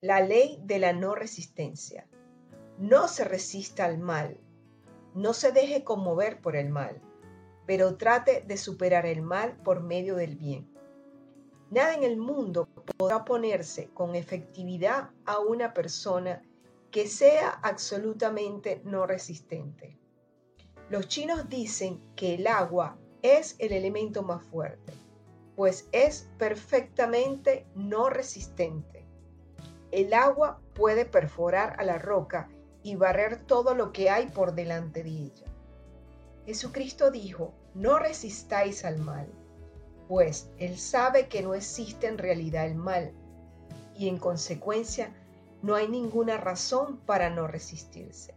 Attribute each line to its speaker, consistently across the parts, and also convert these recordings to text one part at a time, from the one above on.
Speaker 1: La ley de la no resistencia. No se resista al mal. No se deje conmover por el mal, pero trate de superar el mal por medio del bien. Nada en el mundo podrá oponerse con efectividad a una persona que sea absolutamente no resistente. Los chinos dicen que el agua es el elemento más fuerte, pues es perfectamente no resistente. El agua puede perforar a la roca y barrer todo lo que hay por delante de ella. Jesucristo dijo, no resistáis al mal, pues Él sabe que no existe en realidad el mal y en consecuencia no hay ninguna razón para no resistirse.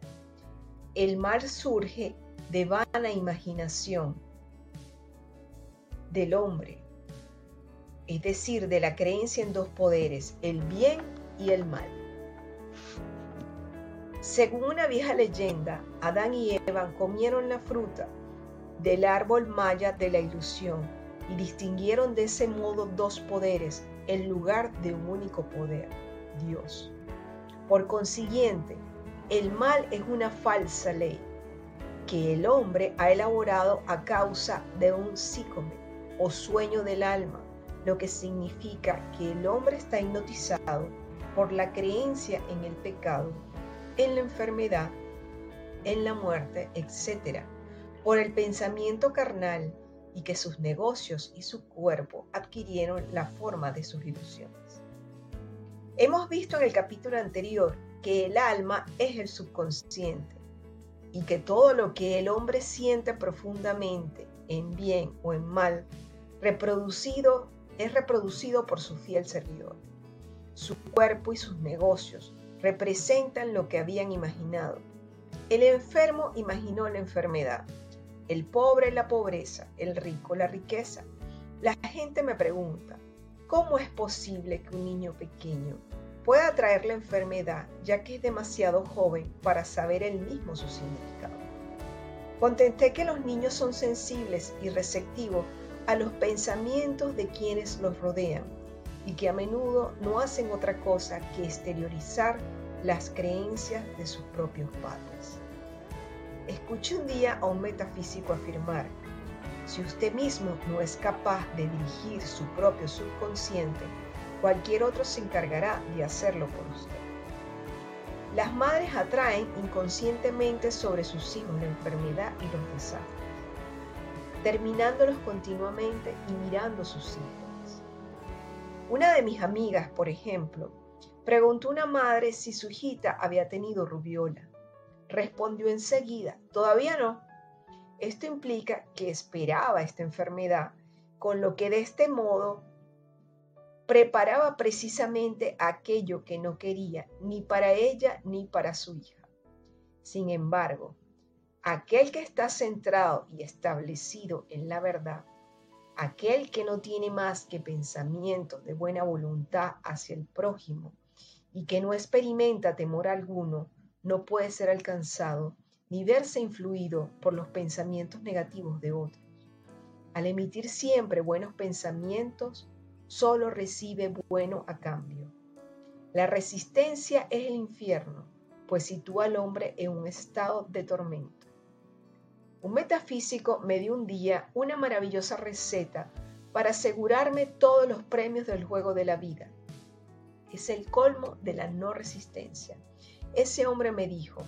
Speaker 1: El mal surge de vana imaginación del hombre, es decir, de la creencia en dos poderes, el bien el mal. Según una vieja leyenda, Adán y Eva comieron la fruta del árbol maya de la ilusión y distinguieron de ese modo dos poderes en lugar de un único poder, Dios. Por consiguiente, el mal es una falsa ley que el hombre ha elaborado a causa de un psícome o sueño del alma, lo que significa que el hombre está hipnotizado por la creencia en el pecado, en la enfermedad, en la muerte, etc., por el pensamiento carnal y que sus negocios y su cuerpo adquirieron la forma de sus ilusiones. Hemos visto en el capítulo anterior que el alma es el subconsciente y que todo lo que el hombre siente profundamente, en bien o en mal, reproducido es reproducido por su fiel servidor. Su cuerpo y sus negocios representan lo que habían imaginado. El enfermo imaginó la enfermedad, el pobre la pobreza, el rico la riqueza. La gente me pregunta, ¿cómo es posible que un niño pequeño pueda traer la enfermedad ya que es demasiado joven para saber él mismo su significado? Contenté que los niños son sensibles y receptivos a los pensamientos de quienes los rodean y que a menudo no hacen otra cosa que exteriorizar las creencias de sus propios padres. Escuché un día a un metafísico afirmar, si usted mismo no es capaz de dirigir su propio subconsciente, cualquier otro se encargará de hacerlo por usted. Las madres atraen inconscientemente sobre sus hijos la enfermedad y los desastres terminándolos continuamente y mirando sus síntomas. Una de mis amigas, por ejemplo, preguntó a una madre si su hijita había tenido rubiola. Respondió enseguida, todavía no. Esto implica que esperaba esta enfermedad, con lo que de este modo preparaba precisamente aquello que no quería ni para ella ni para su hija. Sin embargo, aquel que está centrado y establecido en la verdad, aquel que no tiene más que pensamientos de buena voluntad hacia el prójimo y que no experimenta temor alguno, no puede ser alcanzado ni verse influido por los pensamientos negativos de otros. Al emitir siempre buenos pensamientos, solo recibe bueno a cambio. La resistencia es el infierno, pues sitúa al hombre en un estado de tormento. Un metafísico me dio un día una maravillosa receta para asegurarme todos los premios del juego de la vida. Es el colmo de la no resistencia. Ese hombre me dijo,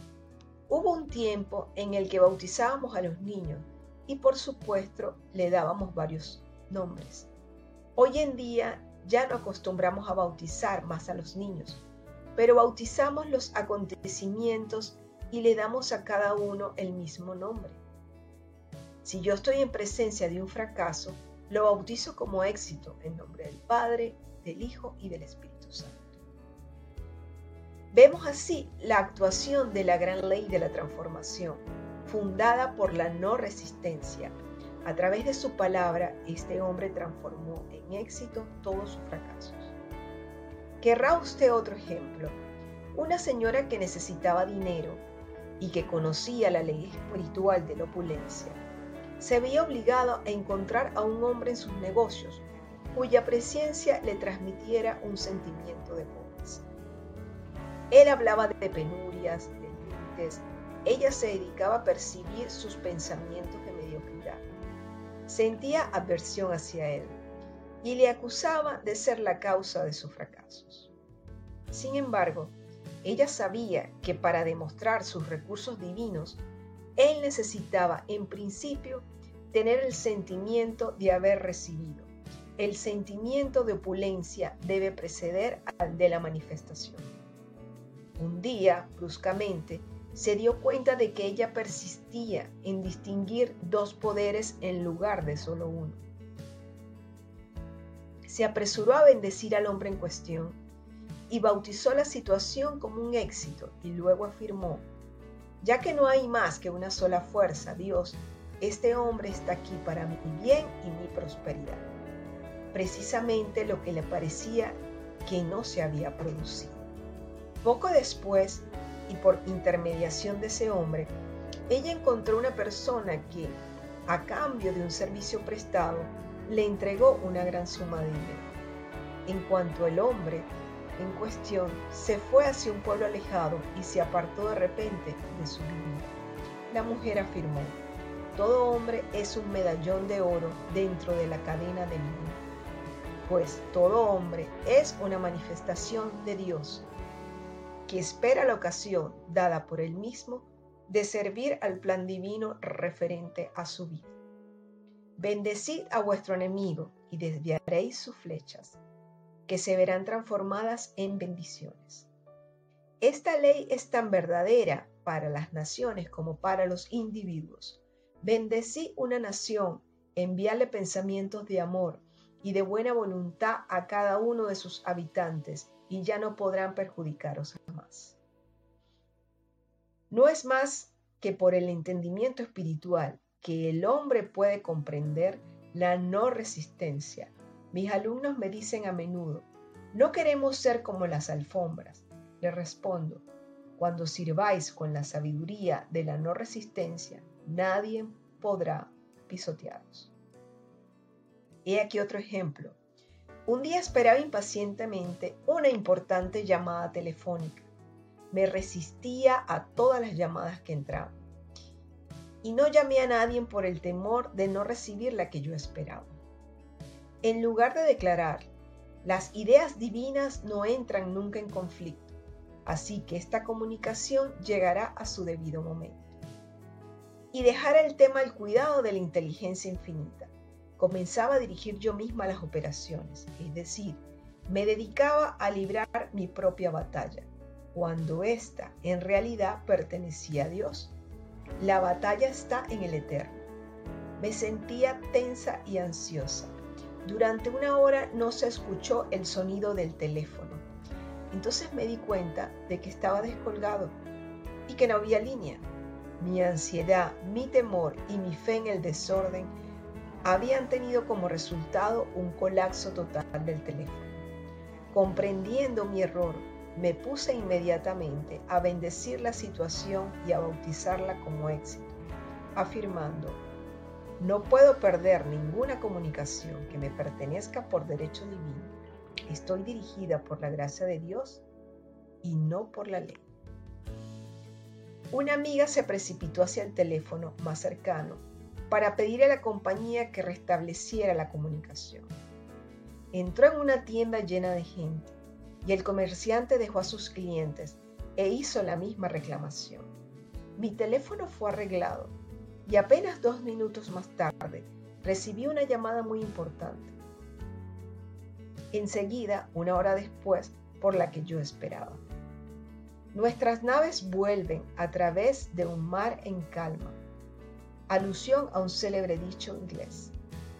Speaker 1: hubo un tiempo en el que bautizábamos a los niños y por supuesto le dábamos varios nombres. Hoy en día ya no acostumbramos a bautizar más a los niños, pero bautizamos los acontecimientos y le damos a cada uno el mismo nombre. Si yo estoy en presencia de un fracaso, lo bautizo como éxito en nombre del Padre, del Hijo y del Espíritu Santo. Vemos así la actuación de la gran ley de la transformación, fundada por la no resistencia. A través de su palabra, este hombre transformó en éxito todos sus fracasos. ¿Querrá usted otro ejemplo? Una señora que necesitaba dinero y que conocía la ley espiritual de la opulencia se veía obligado a encontrar a un hombre en sus negocios cuya presencia le transmitiera un sentimiento de pobreza. Él hablaba de penurias, de límites. Ella se dedicaba a percibir sus pensamientos de mediocridad. Sentía aversión hacia él y le acusaba de ser la causa de sus fracasos. Sin embargo, ella sabía que para demostrar sus recursos divinos, él necesitaba en principio tener el sentimiento de haber recibido. El sentimiento de opulencia debe preceder al de la manifestación. Un día, bruscamente, se dio cuenta de que ella persistía en distinguir dos poderes en lugar de solo uno. Se apresuró a bendecir al hombre en cuestión y bautizó la situación como un éxito y luego afirmó, ya que no hay más que una sola fuerza, Dios, este hombre está aquí para mi bien y mi prosperidad. Precisamente lo que le parecía que no se había producido. Poco después, y por intermediación de ese hombre, ella encontró una persona que, a cambio de un servicio prestado, le entregó una gran suma de dinero. En cuanto el hombre en cuestión se fue hacia un pueblo alejado y se apartó de repente de su vida, la mujer afirmó, todo hombre es un medallón de oro dentro de la cadena de vida, pues todo hombre es una manifestación de Dios que espera la ocasión dada por él mismo de servir al plan divino referente a su vida. Bendecid a vuestro enemigo y desviaréis sus flechas, que se verán transformadas en bendiciones. Esta ley es tan verdadera para las naciones como para los individuos. Bendecí una nación, envíale pensamientos de amor y de buena voluntad a cada uno de sus habitantes y ya no podrán perjudicaros jamás. No es más que por el entendimiento espiritual que el hombre puede comprender la no resistencia. Mis alumnos me dicen a menudo, no queremos ser como las alfombras. Le respondo, cuando sirváis con la sabiduría de la no resistencia, nadie podrá pisotearos. He aquí otro ejemplo. Un día esperaba impacientemente una importante llamada telefónica. Me resistía a todas las llamadas que entraban. Y no llamé a nadie por el temor de no recibir la que yo esperaba. En lugar de declarar, las ideas divinas no entran nunca en conflicto, así que esta comunicación llegará a su debido momento. Y dejar el tema al cuidado de la inteligencia infinita comenzaba a dirigir yo misma las operaciones, es decir, me dedicaba a librar mi propia batalla, cuando ésta en realidad pertenecía a Dios. La batalla está en el Eterno. Me sentía tensa y ansiosa. Durante una hora no se escuchó el sonido del teléfono. Entonces me di cuenta de que estaba descolgado y que no había línea. Mi ansiedad, mi temor y mi fe en el desorden habían tenido como resultado un colapso total del teléfono. Comprendiendo mi error, me puse inmediatamente a bendecir la situación y a bautizarla como éxito, afirmando, no puedo perder ninguna comunicación que me pertenezca por derecho divino. Estoy dirigida por la gracia de Dios y no por la ley. Una amiga se precipitó hacia el teléfono más cercano para pedir a la compañía que restableciera la comunicación. Entró en una tienda llena de gente y el comerciante dejó a sus clientes e hizo la misma reclamación. Mi teléfono fue arreglado y apenas dos minutos más tarde recibí una llamada muy importante. Enseguida, una hora después, por la que yo esperaba. Nuestras naves vuelven a través de un mar en calma alusión a un célebre dicho inglés.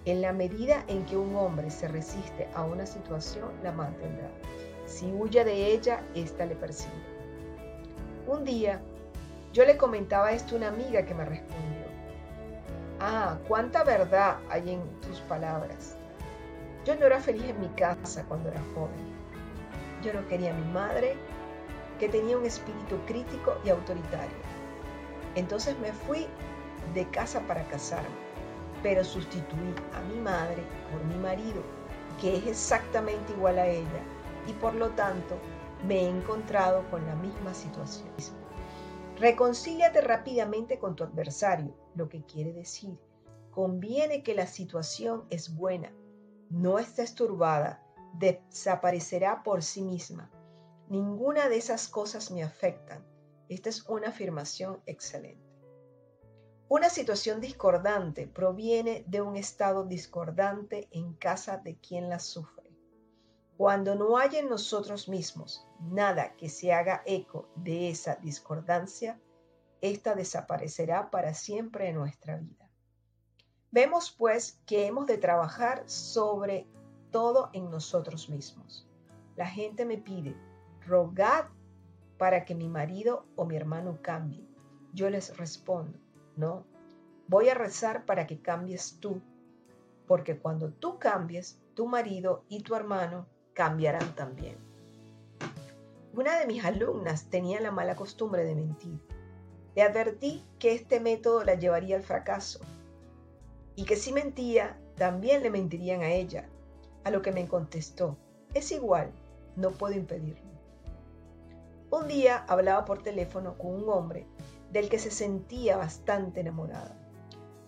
Speaker 1: En la medida en que un hombre se resiste a una situación, la mantendrá. Si huye de ella, ésta le persigue. Un día, yo le comentaba esto a una amiga que me respondió. Ah, cuánta verdad hay en tus palabras. Yo no era feliz en mi casa cuando era joven. Yo no quería a mi madre, que tenía un espíritu crítico y autoritario. Entonces me fui de casa para casarme, pero sustituí a mi madre por mi marido, que es exactamente igual a ella, y por lo tanto me he encontrado con la misma situación. Reconcíliate rápidamente con tu adversario, lo que quiere decir, conviene que la situación es buena, no estés turbada, desaparecerá por sí misma. Ninguna de esas cosas me afectan. Esta es una afirmación excelente. Una situación discordante proviene de un estado discordante en casa de quien la sufre. Cuando no hay en nosotros mismos nada que se haga eco de esa discordancia, ésta desaparecerá para siempre en nuestra vida. Vemos pues que hemos de trabajar sobre todo en nosotros mismos. La gente me pide, rogad para que mi marido o mi hermano cambie. Yo les respondo, no, voy a rezar para que cambies tú, porque cuando tú cambies, tu marido y tu hermano cambiarán también. Una de mis alumnas tenía la mala costumbre de mentir. Le advertí que este método la llevaría al fracaso y que si mentía, también le mentirían a ella, a lo que me contestó, es igual, no puedo impedirlo. Un día hablaba por teléfono con un hombre del que se sentía bastante enamorada.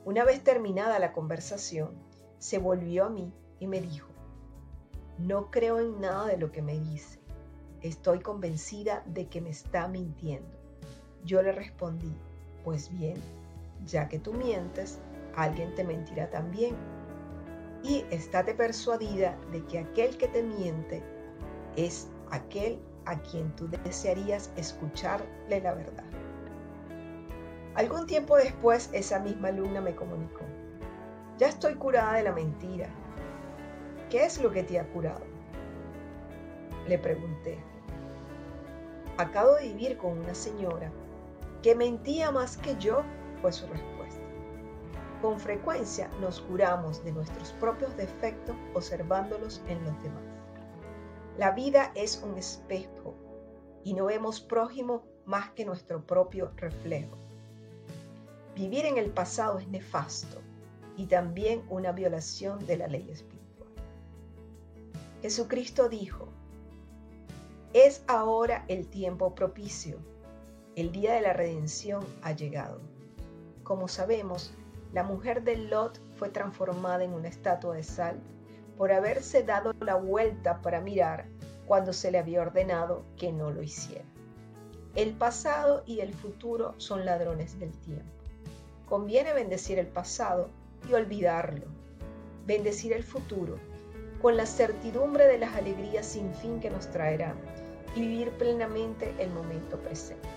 Speaker 1: Una vez terminada la conversación, se volvió a mí y me dijo, no creo en nada de lo que me dice. Estoy convencida de que me está mintiendo. Yo le respondí, pues bien, ya que tú mientes, alguien te mentirá también. Y estate persuadida de que aquel que te miente es aquel a quien tú desearías escucharle la verdad. Algún tiempo después, esa misma alumna me comunicó, ya estoy curada de la mentira ¿Qué es lo que te ha curado? Le pregunté. Acabo de vivir con una señora que mentía más que yo, fue su respuesta. Con frecuencia nos curamos de nuestros propios defectos observándolos en los demás. La vida es un espejo y no vemos prójimo más que nuestro propio reflejo. Vivir en el pasado es nefasto y también una violación de la ley espiritual. Jesucristo dijo, es ahora el tiempo propicio, el día de la redención ha llegado. Como sabemos, la mujer de Lot fue transformada en una estatua de sal por haberse dado la vuelta para mirar cuando se le había ordenado que no lo hiciera. El pasado y el futuro son ladrones del tiempo. Conviene bendecir el pasado y olvidarlo. Bendecir el futuro con la certidumbre de las alegrías sin fin que nos traerá y vivir plenamente el momento presente.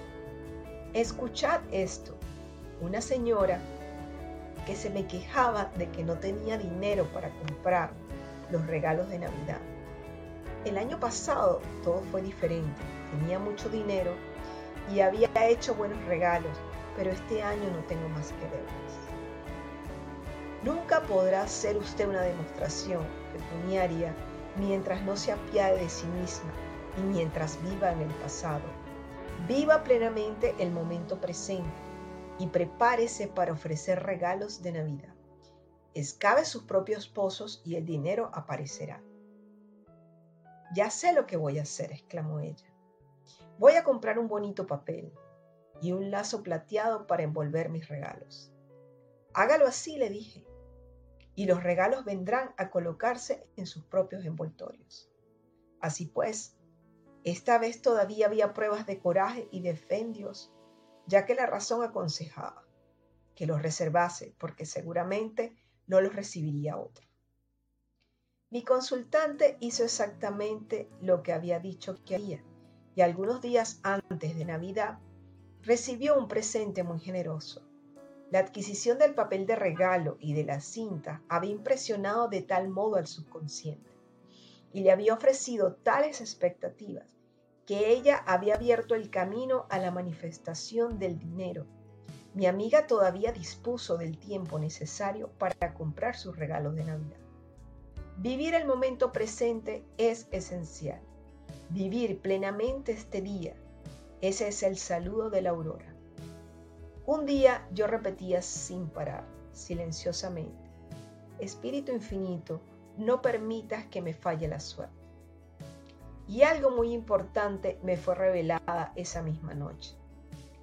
Speaker 1: Escuchad esto. Una señora que se me quejaba de que no tenía dinero para comprar los regalos de Navidad. El año pasado todo fue diferente. Tenía mucho dinero y había hecho buenos regalos, pero este año no tengo más que deudas. Nunca podrá ser usted una demostración pecuniaria mientras no se apiade de sí misma y mientras viva en el pasado. Viva plenamente el momento presente y prepárese para ofrecer regalos de Navidad. Escabe sus propios pozos y el dinero aparecerá. Ya sé lo que voy a hacer, exclamó ella. Voy a comprar un bonito papel y un lazo plateado para envolver mis regalos. Hágalo así, le dije y los regalos vendrán a colocarse en sus propios envoltorios. Así pues, esta vez todavía había pruebas de coraje y de fe en Dios, ya que la razón aconsejaba que los reservase porque seguramente no los recibiría otro. Mi consultante hizo exactamente lo que había dicho que haría y algunos días antes de Navidad recibió un presente muy generoso la adquisición del papel de regalo y de la cinta había impresionado de tal modo al subconsciente y le había ofrecido tales expectativas que ella había abierto el camino a la manifestación del dinero. Mi amiga todavía dispuso del tiempo necesario para comprar sus regalos de Navidad. Vivir el momento presente es esencial. Vivir plenamente este día. Ese es el saludo de la aurora. Un día yo repetía sin parar, silenciosamente, Espíritu infinito, no permitas que me falle la suerte. Y algo muy importante me fue revelada esa misma noche.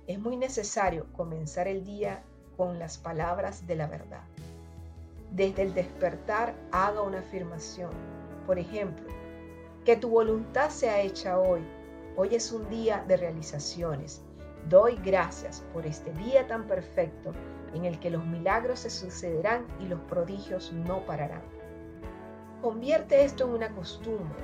Speaker 1: Es muy necesario comenzar el día con las palabras de la verdad. Desde el despertar haga una afirmación. Por ejemplo, que tu voluntad sea hecha hoy. Hoy es un día de realizaciones. Doy gracias por este día tan perfecto en el que los milagros se sucederán y los prodigios no pararán. Convierte esto en una costumbre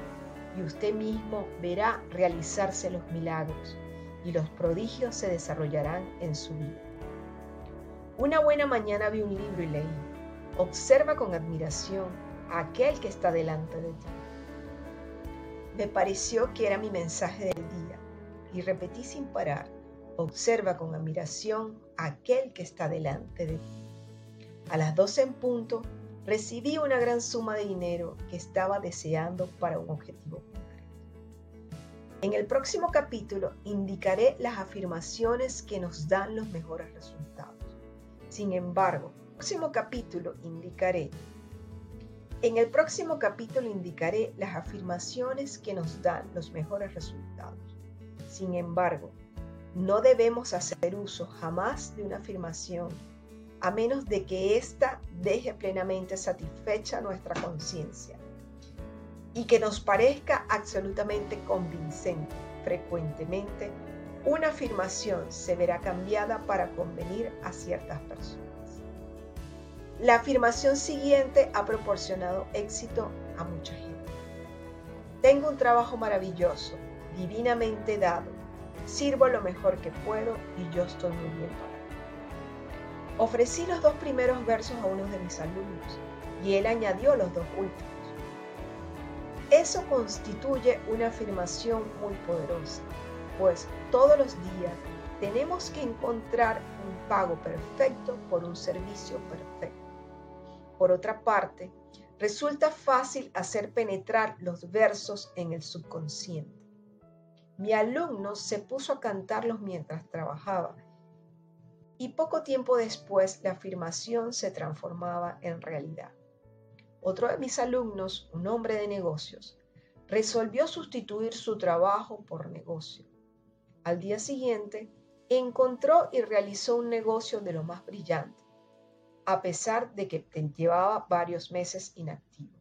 Speaker 1: y usted mismo verá realizarse los milagros y los prodigios se desarrollarán en su vida. Una buena mañana vi un libro y leí, observa con admiración a aquel que está delante de ti. Me pareció que era mi mensaje del día y repetí sin parar, observa con admiración a aquel que está delante de ti. A las 12 en punto recibí una gran suma de dinero que estaba deseando para un objetivo en el próximo capítulo indicaré las afirmaciones que nos dan los mejores resultados. Sin embargo, en el próximo capítulo indicaré en el próximo capítulo indicaré las afirmaciones que nos dan los mejores resultados. Sin embargo, no debemos hacer uso jamás de una afirmación a menos de que ésta deje plenamente satisfecha nuestra conciencia y que nos parezca absolutamente convincente. Frecuentemente, una afirmación se verá cambiada para convenir a ciertas personas. La afirmación siguiente ha proporcionado éxito a mucha gente. Tengo un trabajo maravilloso, divinamente dado. Sirvo lo mejor que puedo y yo estoy muy bien pagado. Ofrecí los dos primeros versos a uno de mis alumnos y él añadió los dos últimos. Eso constituye una afirmación muy poderosa, pues todos los días tenemos que encontrar un pago perfecto por un servicio perfecto. Por otra parte, resulta fácil hacer penetrar los versos en el subconsciente. Mi alumno se puso a cantarlos mientras trabajaba y poco tiempo después la afirmación se transformaba en realidad. Otro de mis alumnos, un hombre de negocios, resolvió sustituir su trabajo por negocio. Al día siguiente, encontró y realizó un negocio de lo más brillante, a pesar de que llevaba varios meses inactivo.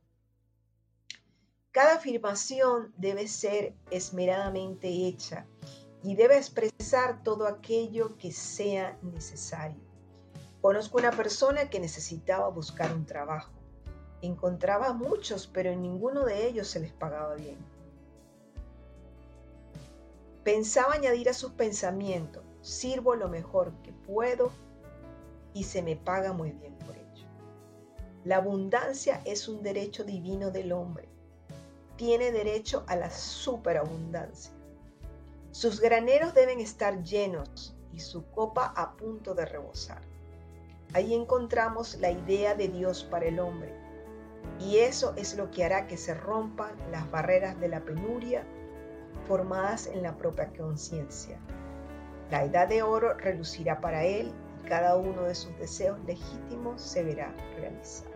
Speaker 1: Cada afirmación debe ser esmeradamente hecha y debe expresar todo aquello que sea necesario. Conozco una persona que necesitaba buscar un trabajo. Encontraba muchos, pero en ninguno de ellos se les pagaba bien. Pensaba añadir a sus pensamientos, sirvo lo mejor que puedo y se me paga muy bien por ello. La abundancia es un derecho divino del hombre. Tiene derecho a la superabundancia. Sus graneros deben estar llenos y su copa a punto de rebosar. Ahí encontramos la idea de Dios para el hombre y eso es lo que hará que se rompan las barreras de la penuria formadas en la propia conciencia. La edad de oro relucirá para él y cada uno de sus deseos legítimos se verá realizado.